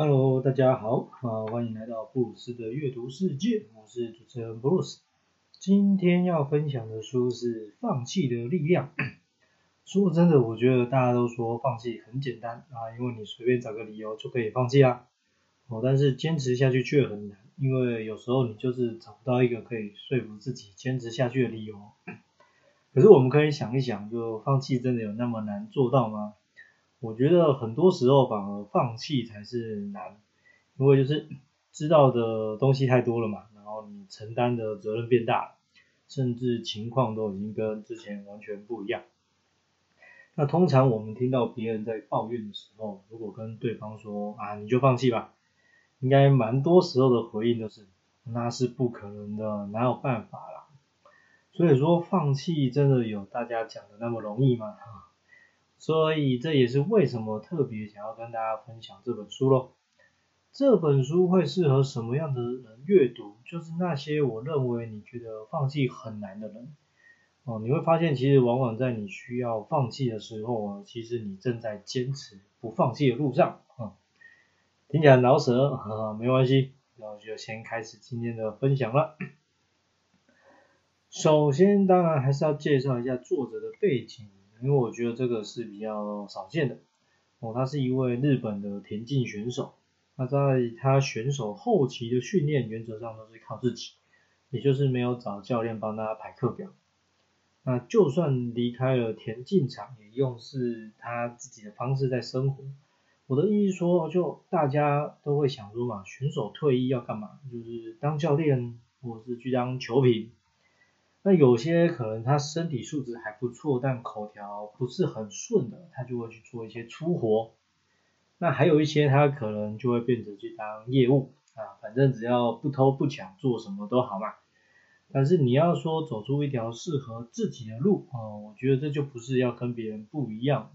Hello，大家好，啊，欢迎来到布鲁斯的阅读世界，我是主持人布鲁斯。今天要分享的书是《放弃的力量》。说真的，我觉得大家都说放弃很简单啊，因为你随便找个理由就可以放弃啊。哦，但是坚持下去却很难，因为有时候你就是找不到一个可以说服自己坚持下去的理由。可是我们可以想一想，就放弃真的有那么难做到吗？我觉得很多时候反而放弃才是难，因为就是知道的东西太多了嘛，然后你承担的责任变大，甚至情况都已经跟之前完全不一样。那通常我们听到别人在抱怨的时候，如果跟对方说啊你就放弃吧，应该蛮多时候的回应都是那是不可能的，哪有办法啦？所以说放弃真的有大家讲的那么容易吗？所以这也是为什么特别想要跟大家分享这本书咯。这本书会适合什么样的人阅读？就是那些我认为你觉得放弃很难的人。哦，你会发现其实往往在你需要放弃的时候啊，其实你正在坚持不放弃的路上。啊，听起来老舍，啊，没关系，那我就先开始今天的分享了。首先，当然还是要介绍一下作者的背景。因为我觉得这个是比较少见的哦，他是一位日本的田径选手，那在他选手后期的训练原则上都是靠自己，也就是没有找教练帮他排课表，那就算离开了田径场，也用是他自己的方式在生活。我的意思说，就大家都会想说嘛，选手退役要干嘛？就是当教练，或者是去当球评。那有些可能他身体素质还不错，但口条不是很顺的，他就会去做一些粗活。那还有一些他可能就会变成去当业务啊，反正只要不偷不抢，做什么都好嘛。但是你要说走出一条适合自己的路啊，我觉得这就不是要跟别人不一样，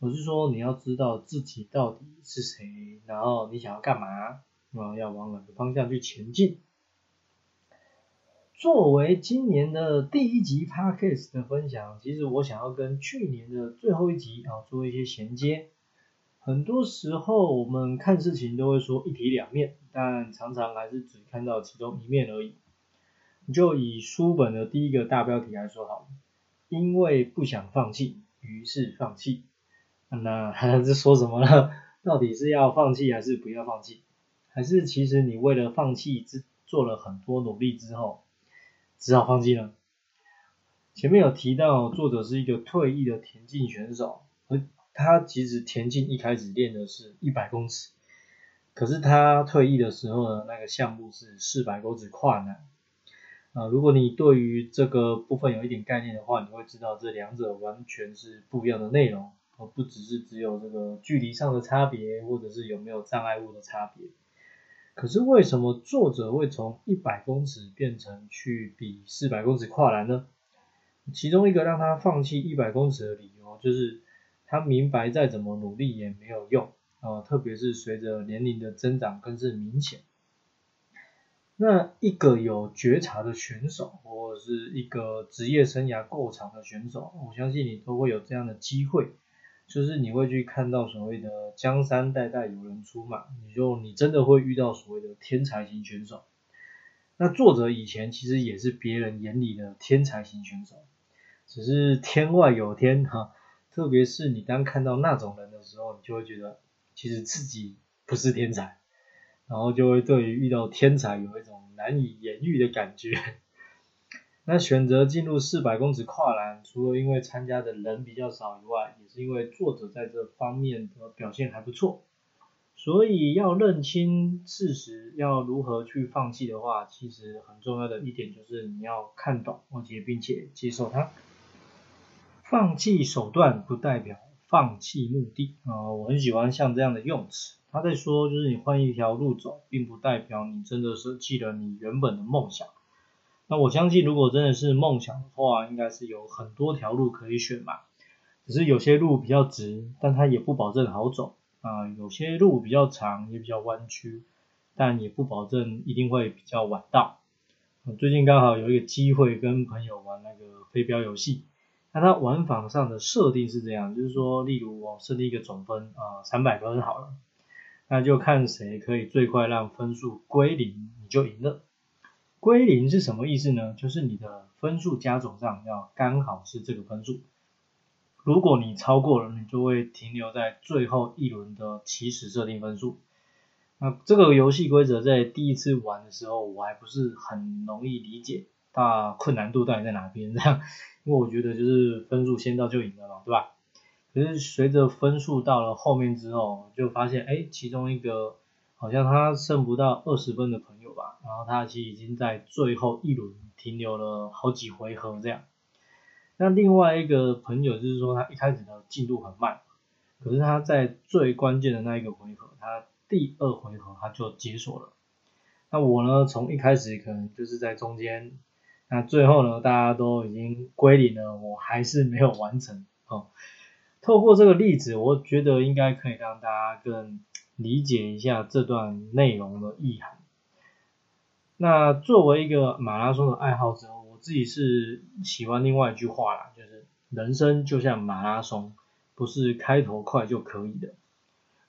而是说你要知道自己到底是谁，然后你想要干嘛，啊，要往哪个方向去前进。作为今年的第一集 podcast 的分享，其实我想要跟去年的最后一集啊做一些衔接。很多时候我们看事情都会说一体两面，但常常还是只看到其中一面而已。就以书本的第一个大标题来说好了，因为不想放弃，于是放弃。那 这说什么呢？到底是要放弃还是不要放弃？还是其实你为了放弃之做了很多努力之后？只好放弃了。前面有提到，作者是一个退役的田径选手，而他其实田径一开始练的是一百公尺，可是他退役的时候呢，那个项目是四百公尺跨栏。啊，如果你对于这个部分有一点概念的话，你会知道这两者完全是不一样的内容，而不只是只有这个距离上的差别，或者是有没有障碍物的差别。可是为什么作者会从一百公尺变成去比四百公尺跨栏呢？其中一个让他放弃一百公尺的理由，就是他明白再怎么努力也没有用啊，特别是随着年龄的增长更是明显。那一个有觉察的选手，或者是一个职业生涯够长的选手，我相信你都会有这样的机会。就是你会去看到所谓的江山代代有人出嘛，你就你真的会遇到所谓的天才型选手。那作者以前其实也是别人眼里的天才型选手，只是天外有天哈。特别是你当看到那种人的时候，你就会觉得其实自己不是天才，然后就会对于遇到天才有一种难以言喻的感觉。那选择进入四百公尺跨栏，除了因为参加的人比较少以外，也是因为作者在这方面的表现还不错。所以要认清事实，要如何去放弃的话，其实很重要的一点就是你要看懂而且并且接受它。放弃手段不代表放弃目的啊，我很喜欢像这样的用词。他在说，就是你换一条路走，并不代表你真的舍弃了你原本的梦想。那我相信，如果真的是梦想的话，应该是有很多条路可以选嘛。只是有些路比较直，但它也不保证好走啊。有些路比较长，也比较弯曲，但也不保证一定会比较晚到。最近刚好有一个机会跟朋友玩那个飞镖游戏，那它玩法上的设定是这样，就是说，例如我设定一个总分啊三百分好了，那就看谁可以最快让分数归零，你就赢了。归零是什么意思呢？就是你的分数加总上要刚好是这个分数。如果你超过了，你就会停留在最后一轮的起始设定分数。那这个游戏规则在第一次玩的时候，我还不是很容易理解，它困难度到底在哪边这样？因为我觉得就是分数先到就赢了嘛，对吧？可是随着分数到了后面之后，就发现哎，其中一个好像他剩不到二十分的朋友吧，然后他其实已经在最后一轮停留了好几回合这样。那另外一个朋友就是说，他一开始的进度很慢，可是他在最关键的那一个回合，他第二回合他就解锁了。那我呢，从一开始可能就是在中间，那最后呢，大家都已经归零了，我还是没有完成哦。透过这个例子，我觉得应该可以让大家更理解一下这段内容的意涵。那作为一个马拉松的爱好者，我自己是喜欢另外一句话啦，就是人生就像马拉松，不是开头快就可以的。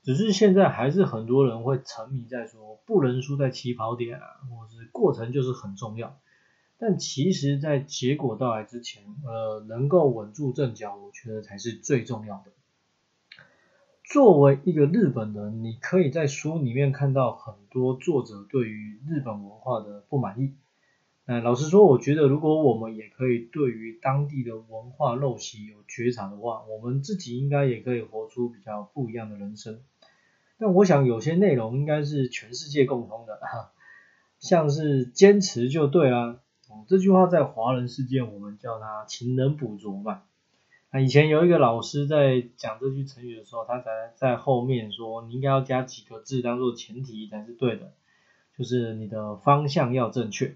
只是现在还是很多人会沉迷在说不能输在起跑点啊，或是过程就是很重要。但其实，在结果到来之前，呃，能够稳住阵脚，我觉得才是最重要的。作为一个日本人，你可以在书里面看到很多作者对于日本文化的不满意。嗯，老实说，我觉得如果我们也可以对于当地的文化陋习有觉察的话，我们自己应该也可以活出比较不一样的人生。但我想有些内容应该是全世界共通的，哈，像是坚持就对啦。哦，这句话在华人世界我们叫它勤能补拙嘛。那以前有一个老师在讲这句成语的时候，他才在后面说，你应该要加几个字当做前提才是对的，就是你的方向要正确。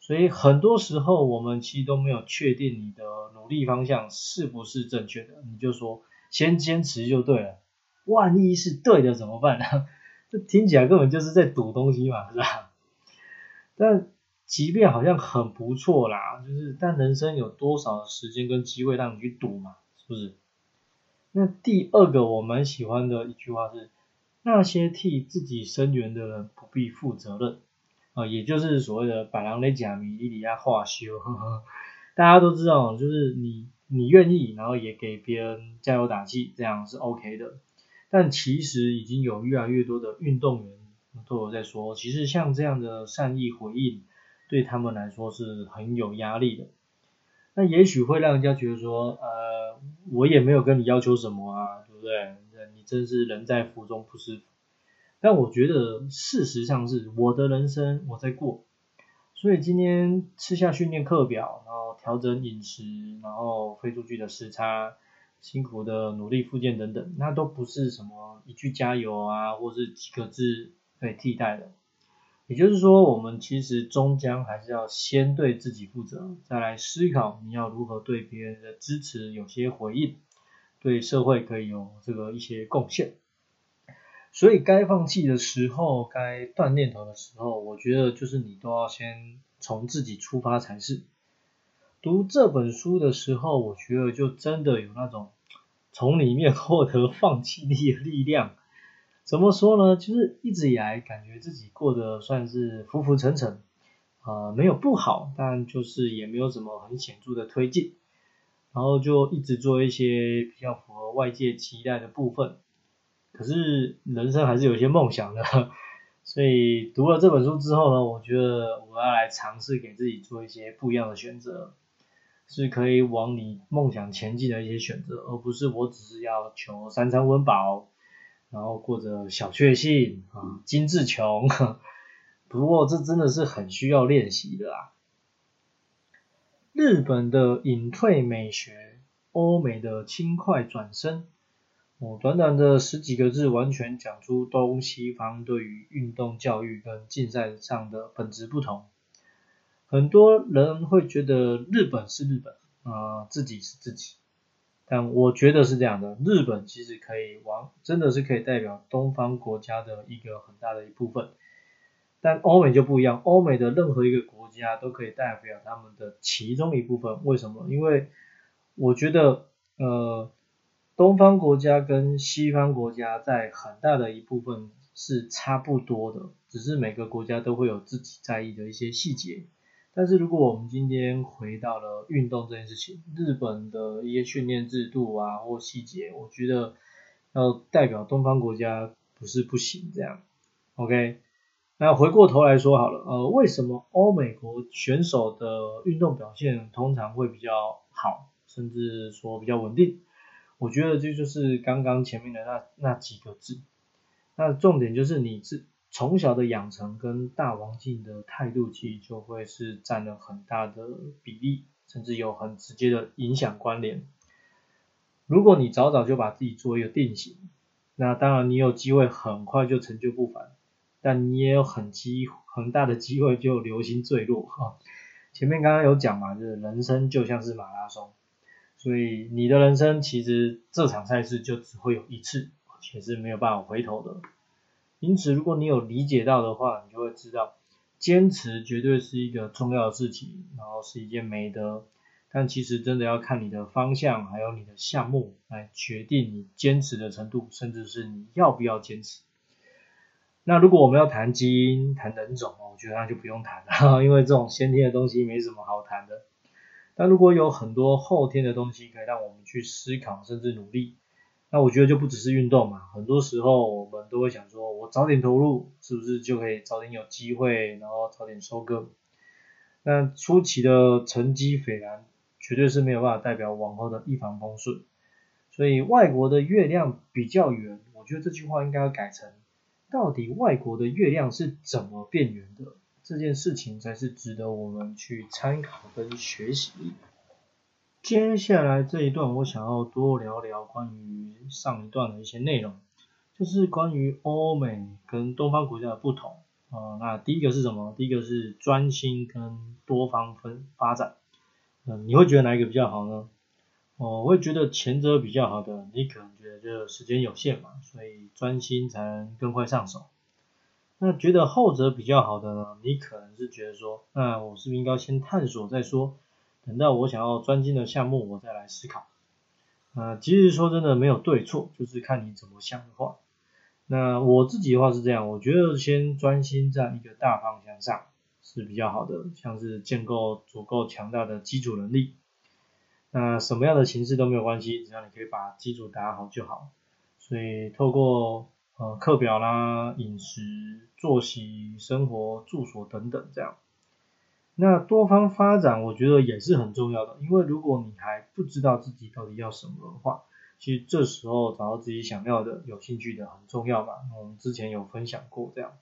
所以很多时候我们其实都没有确定你的努力方向是不是正确的，你就说先坚持就对了，万一是对的怎么办呢？这听起来根本就是在赌东西嘛，是吧？但即便好像很不错啦，就是但人生有多少时间跟机会让你去赌嘛，是不是？那第二个我蛮喜欢的一句话是，那些替自己生源的人不必负责任。啊，也就是所谓的百郎的假米莉里亚化修，大家都知道，就是你你愿意，然后也给别人加油打气，这样是 OK 的。但其实已经有越来越多的运动员都有在说，其实像这样的善意回应，对他们来说是很有压力的。那也许会让人家觉得说，呃，我也没有跟你要求什么啊，对不对？你真是人在福中不知福。但我觉得事实上是我的人生我在过，所以今天吃下训练课表，然后调整饮食，然后飞出去的时差，辛苦的努力复健等等，那都不是什么一句加油啊，或是几个字可以替代的。也就是说，我们其实终将还是要先对自己负责，再来思考你要如何对别人的支持有些回应，对社会可以有这个一些贡献。所以该放弃的时候，该断念头的时候，我觉得就是你都要先从自己出发才是。读这本书的时候，我觉得就真的有那种从里面获得放弃力的力量。怎么说呢？就是一直以来感觉自己过得算是浮浮沉沉，啊，没有不好，但就是也没有什么很显著的推进，然后就一直做一些比较符合外界期待的部分。可是人生还是有一些梦想的，所以读了这本书之后呢，我觉得我要来尝试给自己做一些不一样的选择，是可以往你梦想前进的一些选择，而不是我只是要求三餐温饱，然后过着小确幸啊，精致穷。不过这真的是很需要练习的啊。日本的隐退美学，欧美的轻快转身。我短短的十几个字，完全讲出东西方对于运动教育跟竞赛上的本质不同。很多人会觉得日本是日本，啊，自己是自己，但我觉得是这样的，日本其实可以往，真的是可以代表东方国家的一个很大的一部分。但欧美就不一样，欧美的任何一个国家都可以代表他们的其中一部分。为什么？因为我觉得，呃。东方国家跟西方国家在很大的一部分是差不多的，只是每个国家都会有自己在意的一些细节。但是如果我们今天回到了运动这件事情，日本的一些训练制度啊或细节，我觉得要代表东方国家不是不行这样。OK，那回过头来说好了，呃，为什么欧美国选手的运动表现通常会比较好，甚至说比较稳定？我觉得这就是刚刚前面的那那几个字，那重点就是你是从小的养成跟大王境的态度，其实就会是占了很大的比例，甚至有很直接的影响关联。如果你早早就把自己做一个定型，那当然你有机会很快就成就不凡，但你也有很机很大的机会就流星坠落哈。前面刚刚有讲嘛，就是人生就像是马拉松。所以你的人生其实这场赛事就只会有一次，而且是没有办法回头的。因此，如果你有理解到的话，你就会知道，坚持绝对是一个重要的事情，然后是一件美德。但其实真的要看你的方向，还有你的项目来决定你坚持的程度，甚至是你要不要坚持。那如果我们要谈基因、谈人种，我觉得那就不用谈了，因为这种先天的东西没什么好谈的。但如果有很多后天的东西可以让我们去思考，甚至努力，那我觉得就不只是运动嘛。很多时候我们都会想说，我早点投入，是不是就可以早点有机会，然后早点收割？那初期的成绩斐然，绝对是没有办法代表往后的一帆风顺。所以外国的月亮比较圆，我觉得这句话应该要改成，到底外国的月亮是怎么变圆的？这件事情才是值得我们去参考跟学习。接下来这一段，我想要多聊聊关于上一段的一些内容，就是关于欧美跟东方国家的不同。啊，那第一个是什么？第一个是专心跟多方分发展。嗯，你会觉得哪一个比较好呢？我会觉得前者比较好的，你可能觉得这时间有限嘛，所以专心才能更快上手。那觉得后者比较好的呢？你可能是觉得说，那我是不是应该先探索再说，等到我想要专精的项目，我再来思考。呃，其实说真的没有对错，就是看你怎么想的话。那我自己的话是这样，我觉得先专心在一个大方向上是比较好的，像是建构足够强大的基础能力。那什么样的形式都没有关系，只要你可以把基础打好就好。所以透过呃，课表啦、饮食、作息、生活、住所等等，这样。那多方发展，我觉得也是很重要的，因为如果你还不知道自己到底要什么的话，其实这时候找到自己想要的、有兴趣的很重要嘛。我们之前有分享过这样，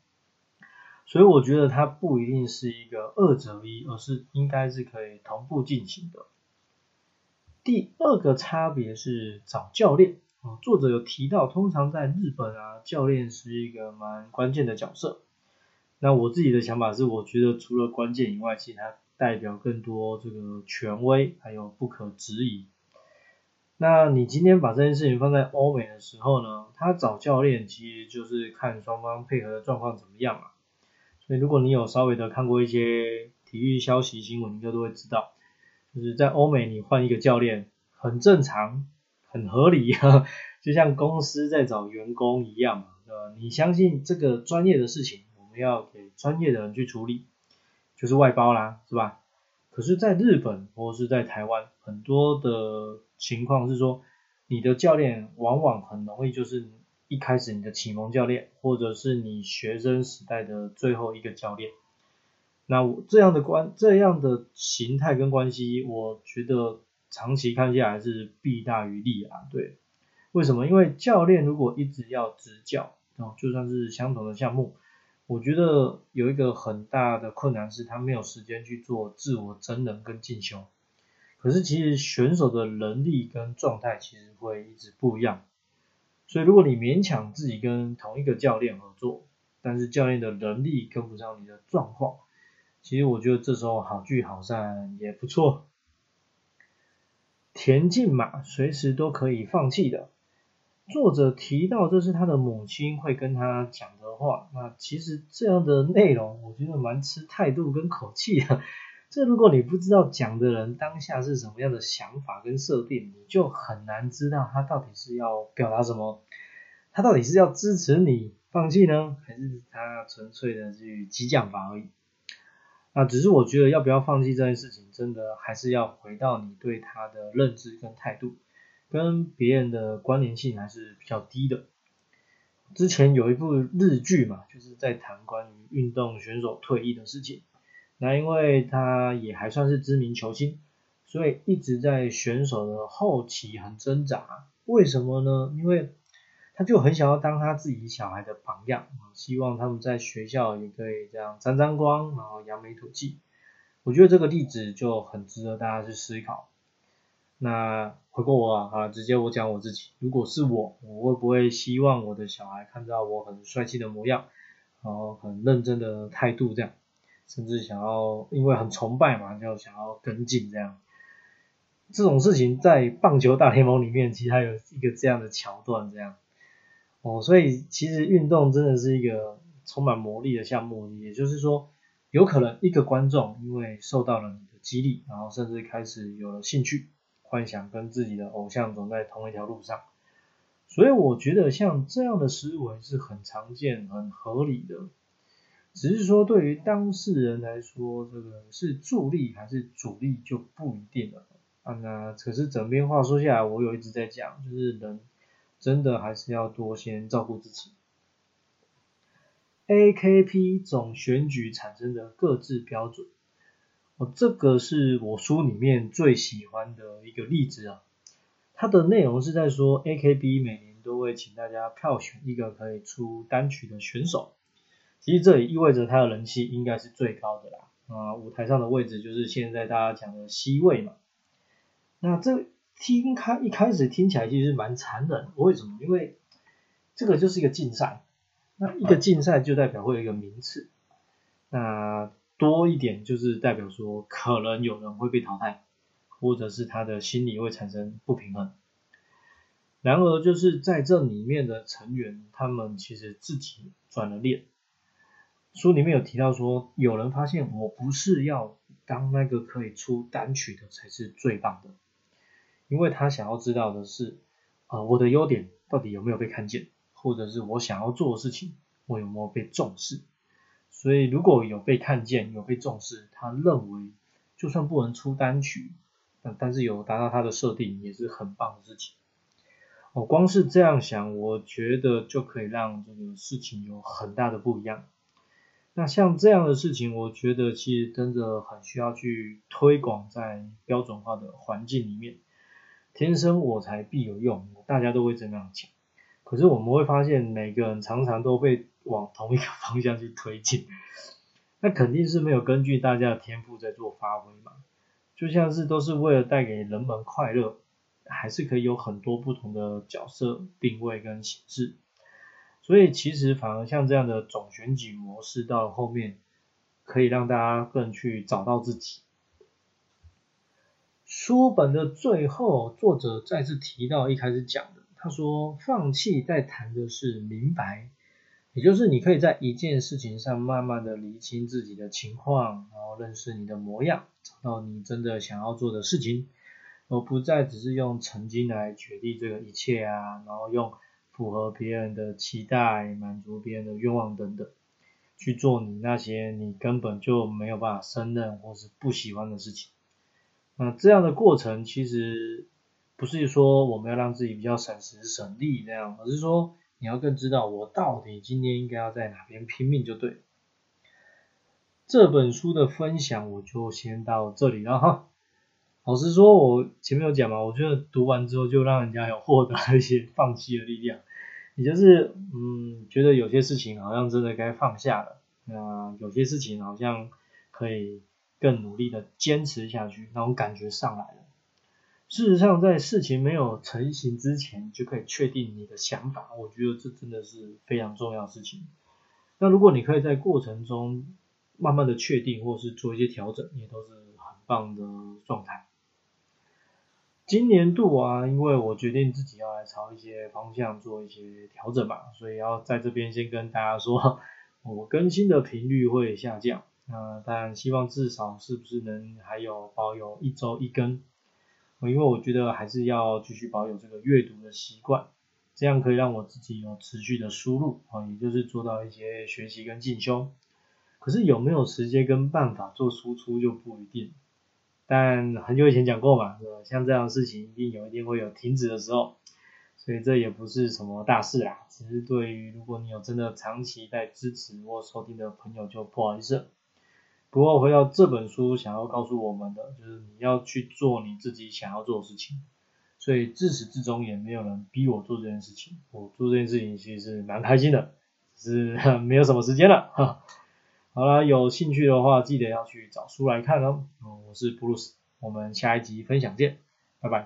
所以我觉得它不一定是一个二择一，而是应该是可以同步进行的。第二个差别是找教练。作者有提到，通常在日本啊，教练是一个蛮关键的角色。那我自己的想法是，我觉得除了关键以外，其实它代表更多这个权威，还有不可质疑。那你今天把这件事情放在欧美的时候呢，他找教练其实就是看双方配合的状况怎么样嘛。所以如果你有稍微的看过一些体育消息新闻，应该都会知道，就是在欧美你换一个教练很正常。很合理啊，就像公司在找员工一样嘛，对吧？你相信这个专业的事情，要给专业的人去处理，就是外包啦，是吧？可是，在日本或是在台湾，很多的情况是说，你的教练往往很容易就是一开始你的启蒙教练，或者是你学生时代的最后一个教练。那我这样的关这样的形态跟关系，我觉得。长期看下来是弊大于利啊，对，为什么？因为教练如果一直要执教，哦，就算是相同的项目，我觉得有一个很大的困难是他没有时间去做自我真人跟进修。可是其实选手的能力跟状态其实会一直不一样，所以如果你勉强自己跟同一个教练合作，但是教练的能力跟不上你的状况，其实我觉得这时候好聚好散也不错。田径嘛随时都可以放弃的。作者提到这是他的母亲会跟他讲的话，那其实这样的内容我觉得蛮吃态度跟口气的。这如果你不知道讲的人当下是什么样的想法跟设定，你就很难知道他到底是要表达什么，他到底是要支持你放弃呢，还是他纯粹的去激将法而已。那只是我觉得要不要放弃这件事情，真的还是要回到你对他的认知跟态度，跟别人的关联性还是比较低的。之前有一部日剧嘛，就是在谈关于运动选手退役的事情。那因为他也还算是知名球星，所以一直在选手的后期很挣扎。为什么呢？因为他就很想要当他自己小孩的榜样，希望他们在学校也可以这样沾沾光，然后扬眉吐气。我觉得这个例子就很值得大家去思考。那回过我啊，直接我讲我自己，如果是我，我会不会希望我的小孩看到我很帅气的模样，然后很认真的态度这样，甚至想要因为很崇拜嘛，就想要跟进这样。这种事情在棒球大联盟里面，其实还有一个这样的桥段这样。哦，所以其实运动真的是一个充满魔力的项目，也就是说，有可能一个观众因为受到了你的激励，然后甚至开始有了兴趣，幻想跟自己的偶像走在同一条路上。所以我觉得像这样的思维是很常见、很合理的，只是说对于当事人来说，这个是助力还是阻力就不一定了。啊，那可是整篇话说下来，我有一直在讲，就是人。真的还是要多先照顾自己。AKP 总选举产生的各自标准，哦，这个是我书里面最喜欢的一个例子啊。它的内容是在说，AKB 每年都会请大家票选一个可以出单曲的选手。其实这也意味着他的人气应该是最高的啦。啊，舞台上的位置就是现在大家讲的 C 位嘛。那这。听开一开始听起来其实蛮残忍，为什么？因为这个就是一个竞赛，那一个竞赛就代表会有一个名次，那多一点就是代表说可能有人会被淘汰，或者是他的心理会产生不平衡。然而就是在这里面的成员，他们其实自己转了链。书里面有提到说，有人发现我不是要当那个可以出单曲的才是最棒的。因为他想要知道的是，啊，我的优点到底有没有被看见，或者是我想要做的事情，我有没有被重视？所以如果有被看见，有被重视，他认为就算不能出单曲，但但是有达到他的设定，也是很棒的事情。我光是这样想，我觉得就可以让这个事情有很大的不一样。那像这样的事情，我觉得其实真的很需要去推广在标准化的环境里面。天生我材必有用，大家都会这样讲。可是我们会发现，每个人常常都被往同一个方向去推进，那肯定是没有根据大家的天赋在做发挥嘛。就像是都是为了带给人们快乐，还是可以有很多不同的角色定位跟形式。所以其实反而像这样的总选举模式，到后面可以让大家更去找到自己。书本的最后，作者再次提到一开始讲的，他说放弃在谈的是明白，也就是你可以在一件事情上慢慢的理清自己的情况，然后认识你的模样，找到你真的想要做的事情，而不再只是用曾经来决定这个一切啊，然后用符合别人的期待、满足别人的愿望等等，去做你那些你根本就没有办法胜任或是不喜欢的事情。那这样的过程其实不是说我们要让自己比较省时省力这样，而是说你要更知道我到底今天应该要在哪边拼命就对。这本书的分享我就先到这里了哈。老实说，我前面有讲嘛，我觉得读完之后就让人家有获得一些放弃的力量，也就是嗯，觉得有些事情好像真的该放下了，那有些事情好像可以。更努力的坚持下去，那种感觉上来了。事实上，在事情没有成型之前，就可以确定你的想法。我觉得这真的是非常重要的事情。那如果你可以在过程中慢慢的确定，或是做一些调整，也都是很棒的状态。今年度啊，因为我决定自己要来朝一些方向做一些调整嘛，所以要在这边先跟大家说，我更新的频率会下降。那当然希望至少是不是能还有保有一周一更，因为我觉得还是要继续保有这个阅读的习惯，这样可以让我自己有持续的输入啊，也就是做到一些学习跟进修。可是有没有时间跟办法做输出就不一定。但很久以前讲过嘛，像这样的事情一定有一定会有停止的时候，所以这也不是什么大事啦，只是对于如果你有真的长期在支持或收听的朋友就不好意思。不过回到这本书想要告诉我们的，就是你要去做你自己想要做的事情，所以自始至终也没有人逼我做这件事情，我做这件事情其实是蛮开心的，只是没有什么时间了哈。好了，有兴趣的话，记得要去找书来看哦。我是布鲁斯，我们下一集分享见，拜拜。